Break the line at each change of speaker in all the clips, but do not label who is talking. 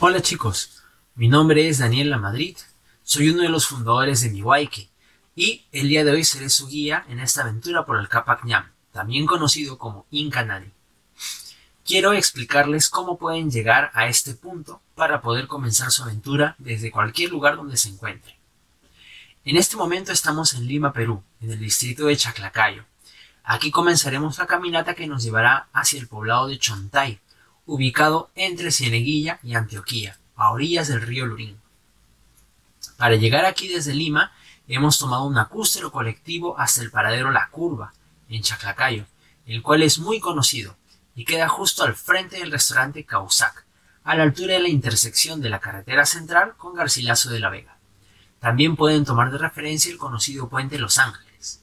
Hola chicos, mi nombre es Daniel Lamadrid, soy uno de los fundadores de Miwaiki y el día de hoy seré su guía en esta aventura por el Capac Ñam, también conocido como Inca Nani. Quiero explicarles cómo pueden llegar a este punto para poder comenzar su aventura desde cualquier lugar donde se encuentre. En este momento estamos en Lima, Perú, en el distrito de Chaclacayo. Aquí comenzaremos la caminata que nos llevará hacia el poblado de Chontay, ubicado entre Cieneguilla y Antioquía, a orillas del río Lurín. Para llegar aquí desde Lima, hemos tomado un acústero colectivo hasta el paradero La Curva, en Chaclacayo, el cual es muy conocido, y queda justo al frente del restaurante Causac, a la altura de la intersección de la carretera central con Garcilaso de la Vega. También pueden tomar de referencia el conocido puente Los Ángeles.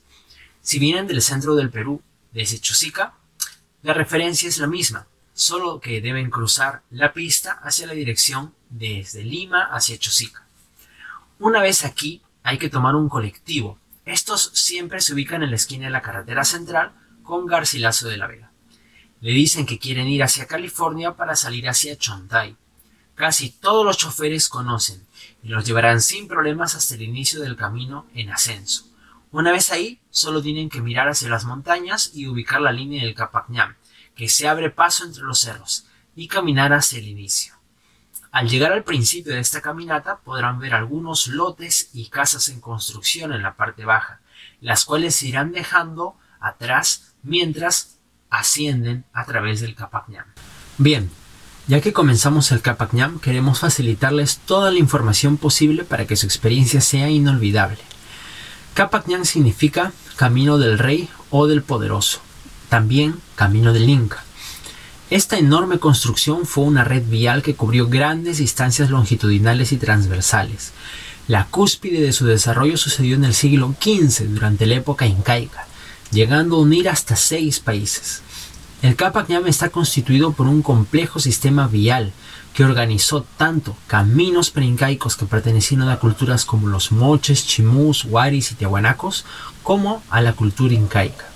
Si vienen del centro del Perú, desde Chosica, la referencia es la misma, solo que deben cruzar la pista hacia la dirección desde Lima hacia Chosica. Una vez aquí, hay que tomar un colectivo. Estos siempre se ubican en la esquina de la carretera central con Garcilaso de la Vega. Le dicen que quieren ir hacia California para salir hacia Chontay. Casi todos los choferes conocen y los llevarán sin problemas hasta el inicio del camino en ascenso. Una vez ahí, solo tienen que mirar hacia las montañas y ubicar la línea del Capacñam, que se abre paso entre los cerros, y caminar hacia el inicio. Al llegar al principio de esta caminata podrán ver algunos lotes y casas en construcción en la parte baja, las cuales se irán dejando atrás mientras ascienden a través del Capacñam. Bien, ya que comenzamos el Capacñam, queremos facilitarles toda la información posible para que su experiencia sea inolvidable. Capacñam significa camino del rey o del poderoso, también camino del Inca. Esta enorme construcción fue una red vial que cubrió grandes distancias longitudinales y transversales. La cúspide de su desarrollo sucedió en el siglo XV, durante la época incaica, llegando a unir hasta seis países. El Capac-Ñam está constituido por un complejo sistema vial que organizó tanto caminos preincaicos que pertenecían a culturas como los moches, chimús, huaris y tiahuanacos, como a la cultura incaica.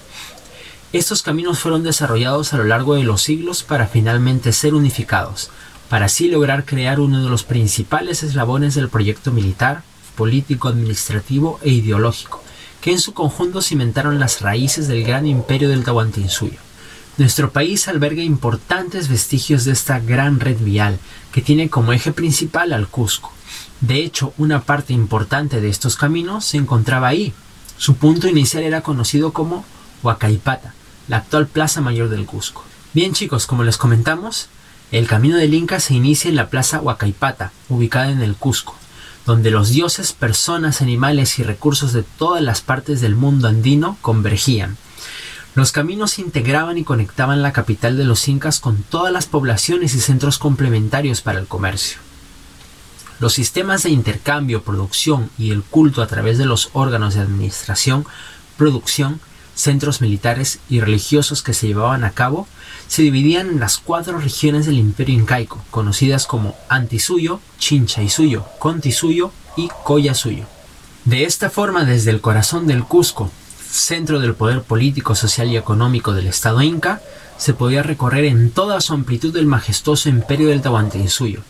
Estos caminos fueron desarrollados a lo largo de los siglos para finalmente ser unificados, para así lograr crear uno de los principales eslabones del proyecto militar, político, administrativo e ideológico, que en su conjunto cimentaron las raíces del gran imperio del Tahuantinsuyo. Nuestro país alberga importantes vestigios de esta gran red vial, que tiene como eje principal al Cusco. De hecho, una parte importante de estos caminos se encontraba ahí. Su punto inicial era conocido como Huacaipata, la actual Plaza Mayor del Cusco. Bien chicos, como les comentamos, el camino del Inca se inicia en la Plaza Huacaipata, ubicada en el Cusco donde los dioses, personas, animales y recursos de todas las partes del mundo andino convergían. Los caminos integraban y conectaban la capital de los incas con todas las poblaciones y centros complementarios para el comercio. Los sistemas de intercambio, producción y el culto a través de los órganos de administración, producción, centros militares y religiosos que se llevaban a cabo se dividían en las cuatro regiones del imperio incaico, conocidas como Antisuyo, Chinchaysuyo, Contisuyo y Collasuyo. De esta forma, desde el corazón del Cusco, centro del poder político, social y económico del Estado inca, se podía recorrer en toda su amplitud el majestuoso imperio del Tahuantinsuyo,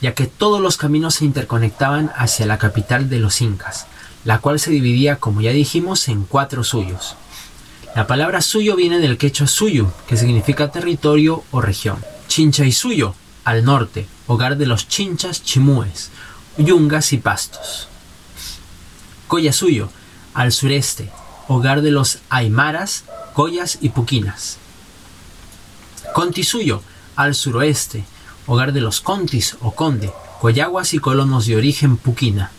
ya que todos los caminos se interconectaban hacia la capital de los incas, la cual se dividía, como ya dijimos, en cuatro suyos. La palabra suyo viene del quechua suyo, que significa territorio o región. Chincha y suyo, al norte, hogar de los chinchas chimúes, yungas y pastos. Coya suyo, al sureste, hogar de los aymaras, collas y puquinas. Conti suyo, al suroeste, hogar de los contis o conde, coyaguas y colonos de origen puquina.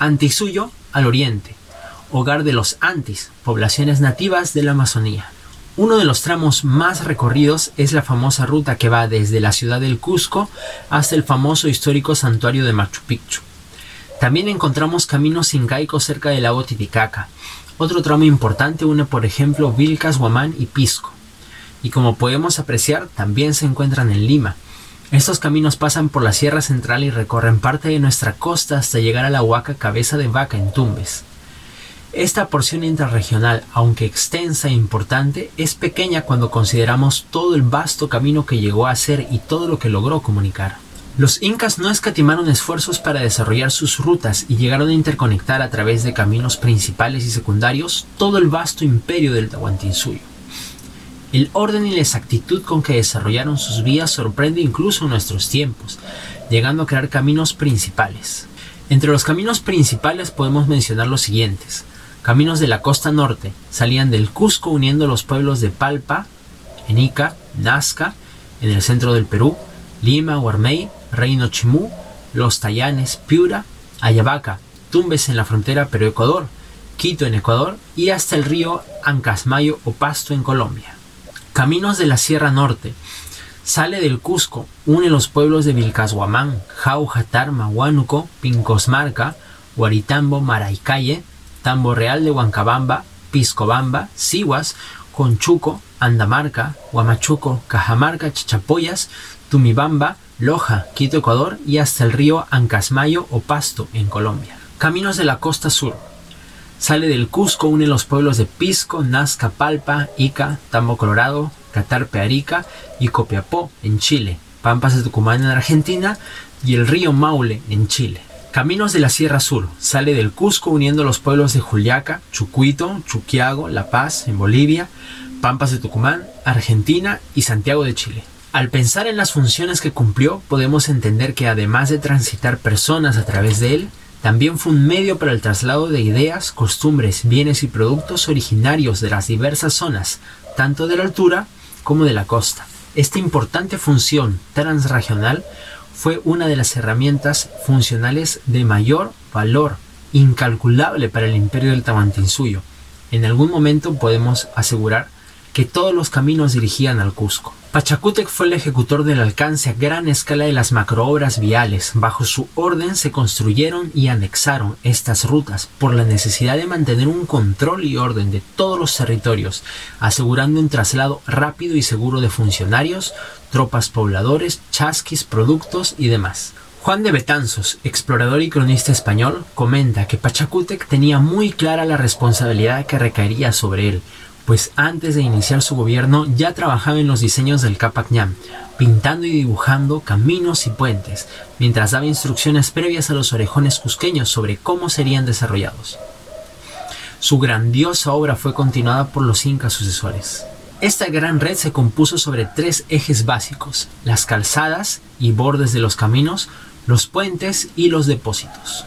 Antisuyo, al oriente, hogar de los Antis, poblaciones nativas de la Amazonía. Uno de los tramos más recorridos es la famosa ruta que va desde la ciudad del Cusco hasta el famoso histórico santuario de Machu Picchu. También encontramos caminos incaicos cerca del lago Titicaca. Otro tramo importante une por ejemplo Vilcas, Huamán y Pisco. Y como podemos apreciar, también se encuentran en Lima. Estos caminos pasan por la Sierra Central y recorren parte de nuestra costa hasta llegar a la Huaca Cabeza de Vaca en Tumbes. Esta porción intrarregional, aunque extensa e importante, es pequeña cuando consideramos todo el vasto camino que llegó a hacer y todo lo que logró comunicar. Los incas no escatimaron esfuerzos para desarrollar sus rutas y llegaron a interconectar a través de caminos principales y secundarios todo el vasto imperio del Tahuantinsuyo. El orden y la exactitud con que desarrollaron sus vías sorprende incluso en nuestros tiempos, llegando a crear caminos principales. Entre los caminos principales podemos mencionar los siguientes. Caminos de la costa norte salían del Cusco uniendo los pueblos de Palpa, Enica, Nazca, en el centro del Perú, Lima, Guarmey, Reino Chimú, Los Tallanes, Piura, Ayabaca, Tumbes en la frontera Perú-Ecuador, Quito en Ecuador y hasta el río Ancasmayo o Pasto en Colombia. Caminos de la Sierra Norte. Sale del Cusco, une los pueblos de Vilcashuamán, Jauja, Tarma, Huánuco, Pincosmarca, Guaritambo, Maraicalle, Tambo Real de Huancabamba, Piscobamba, Sihuas, Conchuco, Andamarca, Huamachuco, Cajamarca, Chichapoyas, Tumibamba, Loja, Quito, Ecuador y hasta el río Ancasmayo o Pasto en Colombia. Caminos de la costa sur. Sale del Cusco, une los pueblos de Pisco, Nazca, Palpa, Ica, Tambo Colorado, Catarpe, Arica y Copiapó en Chile, Pampas de Tucumán en Argentina y el río Maule en Chile. Caminos de la Sierra Sur. Sale del Cusco uniendo los pueblos de Juliaca, Chucuito, Chuquiago, La Paz en Bolivia, Pampas de Tucumán, Argentina y Santiago de Chile. Al pensar en las funciones que cumplió, podemos entender que además de transitar personas a través de él, también fue un medio para el traslado de ideas, costumbres, bienes y productos originarios de las diversas zonas, tanto de la altura como de la costa. Esta importante función transregional fue una de las herramientas funcionales de mayor valor, incalculable para el imperio del Tahuantinsuyo. En algún momento podemos asegurar que todos los caminos dirigían al Cusco. Pachacútec fue el ejecutor del alcance a gran escala de las macroobras viales. Bajo su orden se construyeron y anexaron estas rutas por la necesidad de mantener un control y orden de todos los territorios, asegurando un traslado rápido y seguro de funcionarios, tropas pobladores, chasquis, productos y demás. Juan de Betanzos, explorador y cronista español, comenta que Pachacútec tenía muy clara la responsabilidad que recaería sobre él, pues antes de iniciar su gobierno ya trabajaba en los diseños del Capac Ñam, pintando y dibujando caminos y puentes, mientras daba instrucciones previas a los orejones cusqueños sobre cómo serían desarrollados. Su grandiosa obra fue continuada por los incas sucesores. Esta gran red se compuso sobre tres ejes básicos, las calzadas y bordes de los caminos, los puentes y los depósitos.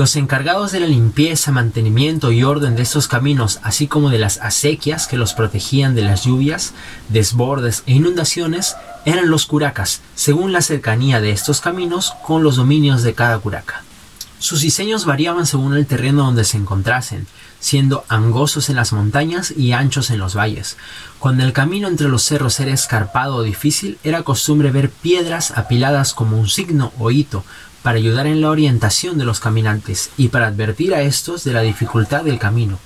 Los encargados de la limpieza, mantenimiento y orden de estos caminos, así como de las acequias que los protegían de las lluvias, desbordes e inundaciones, eran los curacas, según la cercanía de estos caminos con los dominios de cada curaca. Sus diseños variaban según el terreno donde se encontrasen, siendo angosos en las montañas y anchos en los valles. Cuando el camino entre los cerros era escarpado o difícil, era costumbre ver piedras apiladas como un signo o hito, para ayudar en la orientación de los caminantes y para advertir a estos de la dificultad del camino.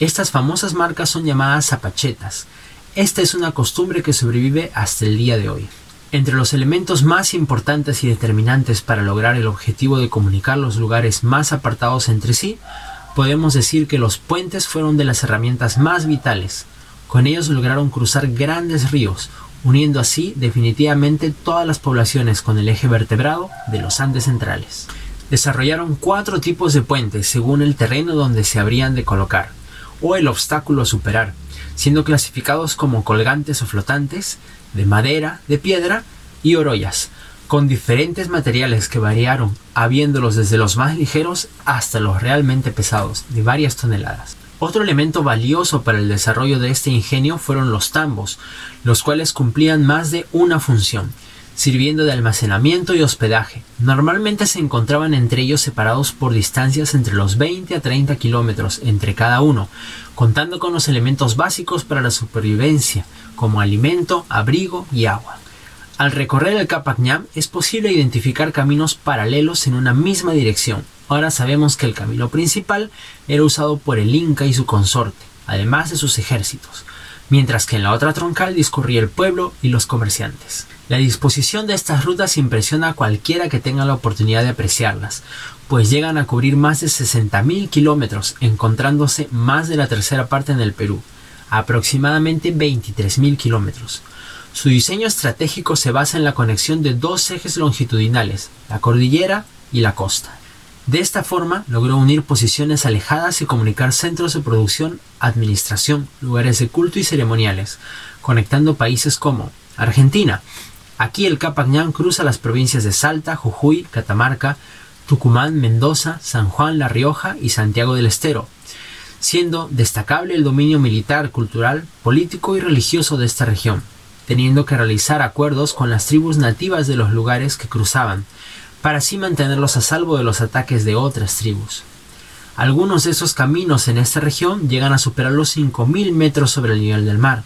Estas famosas marcas son llamadas zapachetas. Esta es una costumbre que sobrevive hasta el día de hoy. Entre los elementos más importantes y determinantes para lograr el objetivo de comunicar los lugares más apartados entre sí, podemos decir que los puentes fueron de las herramientas más vitales. Con ellos lograron cruzar grandes ríos, uniendo así definitivamente todas las poblaciones con el eje vertebrado de los Andes centrales. Desarrollaron cuatro tipos de puentes según el terreno donde se habrían de colocar, o el obstáculo a superar, siendo clasificados como colgantes o flotantes, de madera, de piedra y orollas, con diferentes materiales que variaron, habiéndolos desde los más ligeros hasta los realmente pesados, de varias toneladas. Otro elemento valioso para el desarrollo de este ingenio fueron los tambos, los cuales cumplían más de una función, sirviendo de almacenamiento y hospedaje. Normalmente se encontraban entre ellos separados por distancias entre los 20 a 30 kilómetros entre cada uno, contando con los elementos básicos para la supervivencia, como alimento, abrigo y agua. Al recorrer el Capac es posible identificar caminos paralelos en una misma dirección, Ahora sabemos que el camino principal era usado por el Inca y su consorte, además de sus ejércitos, mientras que en la otra troncal discurría el pueblo y los comerciantes. La disposición de estas rutas impresiona a cualquiera que tenga la oportunidad de apreciarlas, pues llegan a cubrir más de 60.000 kilómetros, encontrándose más de la tercera parte en el Perú, aproximadamente 23.000 kilómetros. Su diseño estratégico se basa en la conexión de dos ejes longitudinales, la cordillera y la costa. De esta forma logró unir posiciones alejadas y comunicar centros de producción, administración, lugares de culto y ceremoniales, conectando países como Argentina, Aquí el Capañán cruza las provincias de Salta, Jujuy, Catamarca, Tucumán, Mendoza, San Juan, La Rioja y Santiago del Estero, siendo destacable el dominio militar, cultural, político y religioso de esta región, teniendo que realizar acuerdos con las tribus nativas de los lugares que cruzaban, para así mantenerlos a salvo de los ataques de otras tribus. Algunos de esos caminos en esta región llegan a superar los 5.000 metros sobre el nivel del mar,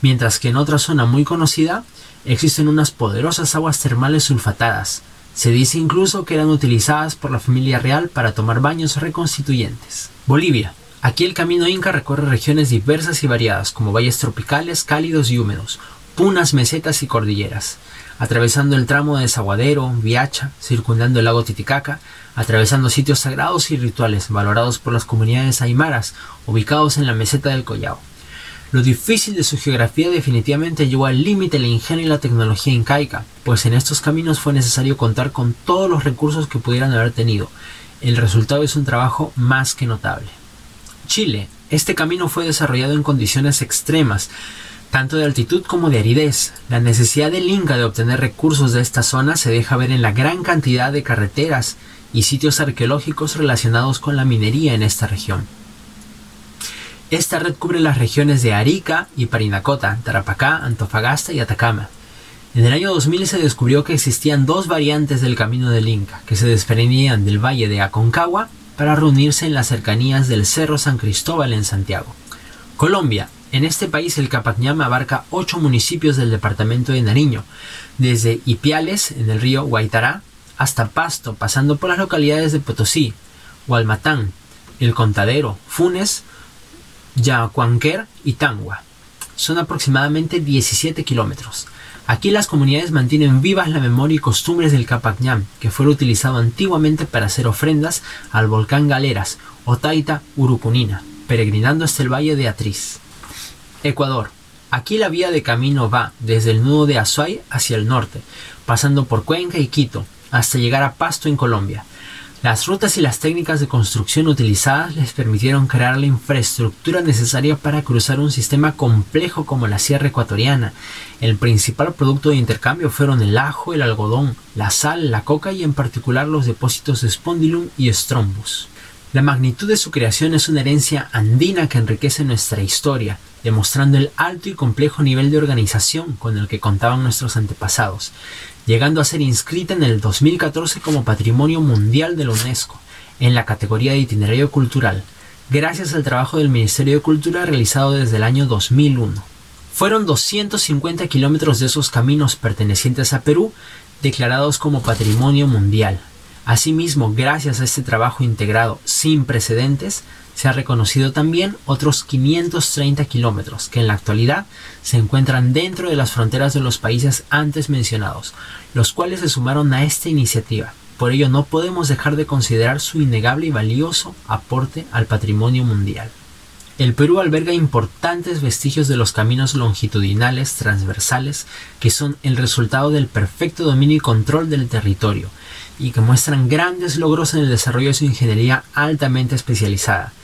mientras que en otra zona muy conocida existen unas poderosas aguas termales sulfatadas. Se dice incluso que eran utilizadas por la familia real para tomar baños reconstituyentes. Bolivia. Aquí el camino inca recorre regiones diversas y variadas, como valles tropicales, cálidos y húmedos, punas, mesetas y cordilleras, atravesando el tramo de Desaguadero, Viacha, circundando el lago Titicaca, atravesando sitios sagrados y rituales valorados por las comunidades aymaras, ubicados en la meseta del Collao. Lo difícil de su geografía definitivamente llevó al límite el ingenio y la tecnología incaica, pues en estos caminos fue necesario contar con todos los recursos que pudieran haber tenido. El resultado es un trabajo más que notable. Chile. Este camino fue desarrollado en condiciones extremas, tanto de altitud como de aridez. La necesidad del Inca de obtener recursos de esta zona se deja ver en la gran cantidad de carreteras y sitios arqueológicos relacionados con la minería en esta región. Esta red cubre las regiones de Arica y Parinacota, Tarapacá, Antofagasta y Atacama. En el año 2000 se descubrió que existían dos variantes del Camino del Inca, que se desprendían del valle de Aconcagua para reunirse en las cercanías del Cerro San Cristóbal en Santiago. Colombia. En este país el Capacñam abarca ocho municipios del departamento de Nariño, desde Ipiales, en el río Guaitará, hasta Pasto, pasando por las localidades de Potosí, Hualmatán, El Contadero, Funes, Yacuanquer y Tangua. Son aproximadamente 17 kilómetros. Aquí las comunidades mantienen vivas la memoria y costumbres del Capacñam, que fue utilizado antiguamente para hacer ofrendas al volcán Galeras o Taita Urucunina, peregrinando hasta el valle de Atriz. Ecuador. Aquí la vía de camino va desde el nudo de Azuay hacia el norte, pasando por Cuenca y Quito, hasta llegar a Pasto en Colombia. Las rutas y las técnicas de construcción utilizadas les permitieron crear la infraestructura necesaria para cruzar un sistema complejo como la Sierra Ecuatoriana. El principal producto de intercambio fueron el ajo, el algodón, la sal, la coca y en particular los depósitos de Spondylum y Strombus. La magnitud de su creación es una herencia andina que enriquece nuestra historia, demostrando el alto y complejo nivel de organización con el que contaban nuestros antepasados llegando a ser inscrita en el 2014 como Patrimonio Mundial de la UNESCO, en la categoría de itinerario cultural, gracias al trabajo del Ministerio de Cultura realizado desde el año 2001. Fueron 250 kilómetros de esos caminos pertenecientes a Perú declarados como Patrimonio Mundial. Asimismo, gracias a este trabajo integrado sin precedentes, se ha reconocido también otros 530 kilómetros que en la actualidad se encuentran dentro de las fronteras de los países antes mencionados, los cuales se sumaron a esta iniciativa. Por ello no podemos dejar de considerar su innegable y valioso aporte al patrimonio mundial. El Perú alberga importantes vestigios de los caminos longitudinales transversales que son el resultado del perfecto dominio y control del territorio y que muestran grandes logros en el desarrollo de su ingeniería altamente especializada,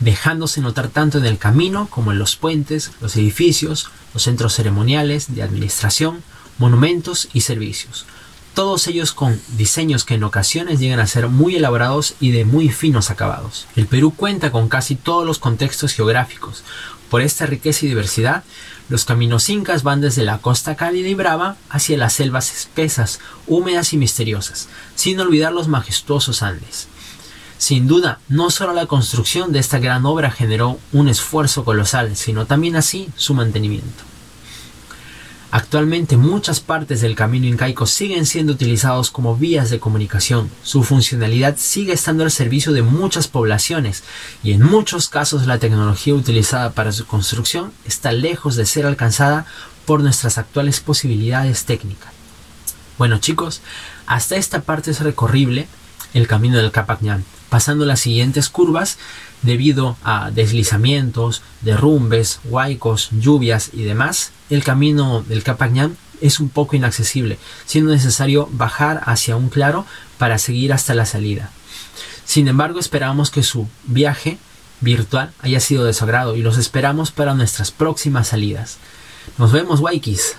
dejándose notar tanto en el camino como en los puentes, los edificios, los centros ceremoniales, de administración, monumentos y servicios. Todos ellos con diseños que en ocasiones llegan a ser muy elaborados y de muy finos acabados. El Perú cuenta con casi todos los contextos geográficos. Por esta riqueza y diversidad, los caminos incas van desde la costa cálida y brava hacia las selvas espesas, húmedas y misteriosas, sin olvidar los majestuosos Andes. Sin duda, no solo la construcción de esta gran obra generó un esfuerzo colosal, sino también así su mantenimiento. Actualmente muchas partes del camino incaico siguen siendo utilizados como vías de comunicación. Su funcionalidad sigue estando al servicio de muchas poblaciones y en muchos casos la tecnología utilizada para su construcción está lejos de ser alcanzada por nuestras actuales posibilidades técnicas. Bueno chicos, hasta esta parte es recorrible el camino del Capacñán, pasando las siguientes curvas debido a deslizamientos, derrumbes, huaicos, lluvias y demás. El camino del Capacñán es un poco inaccesible, siendo necesario bajar hacia un claro para seguir hasta la salida. Sin embargo, esperamos que su viaje virtual haya sido de su agrado y los esperamos para nuestras próximas salidas. Nos vemos, Waikis.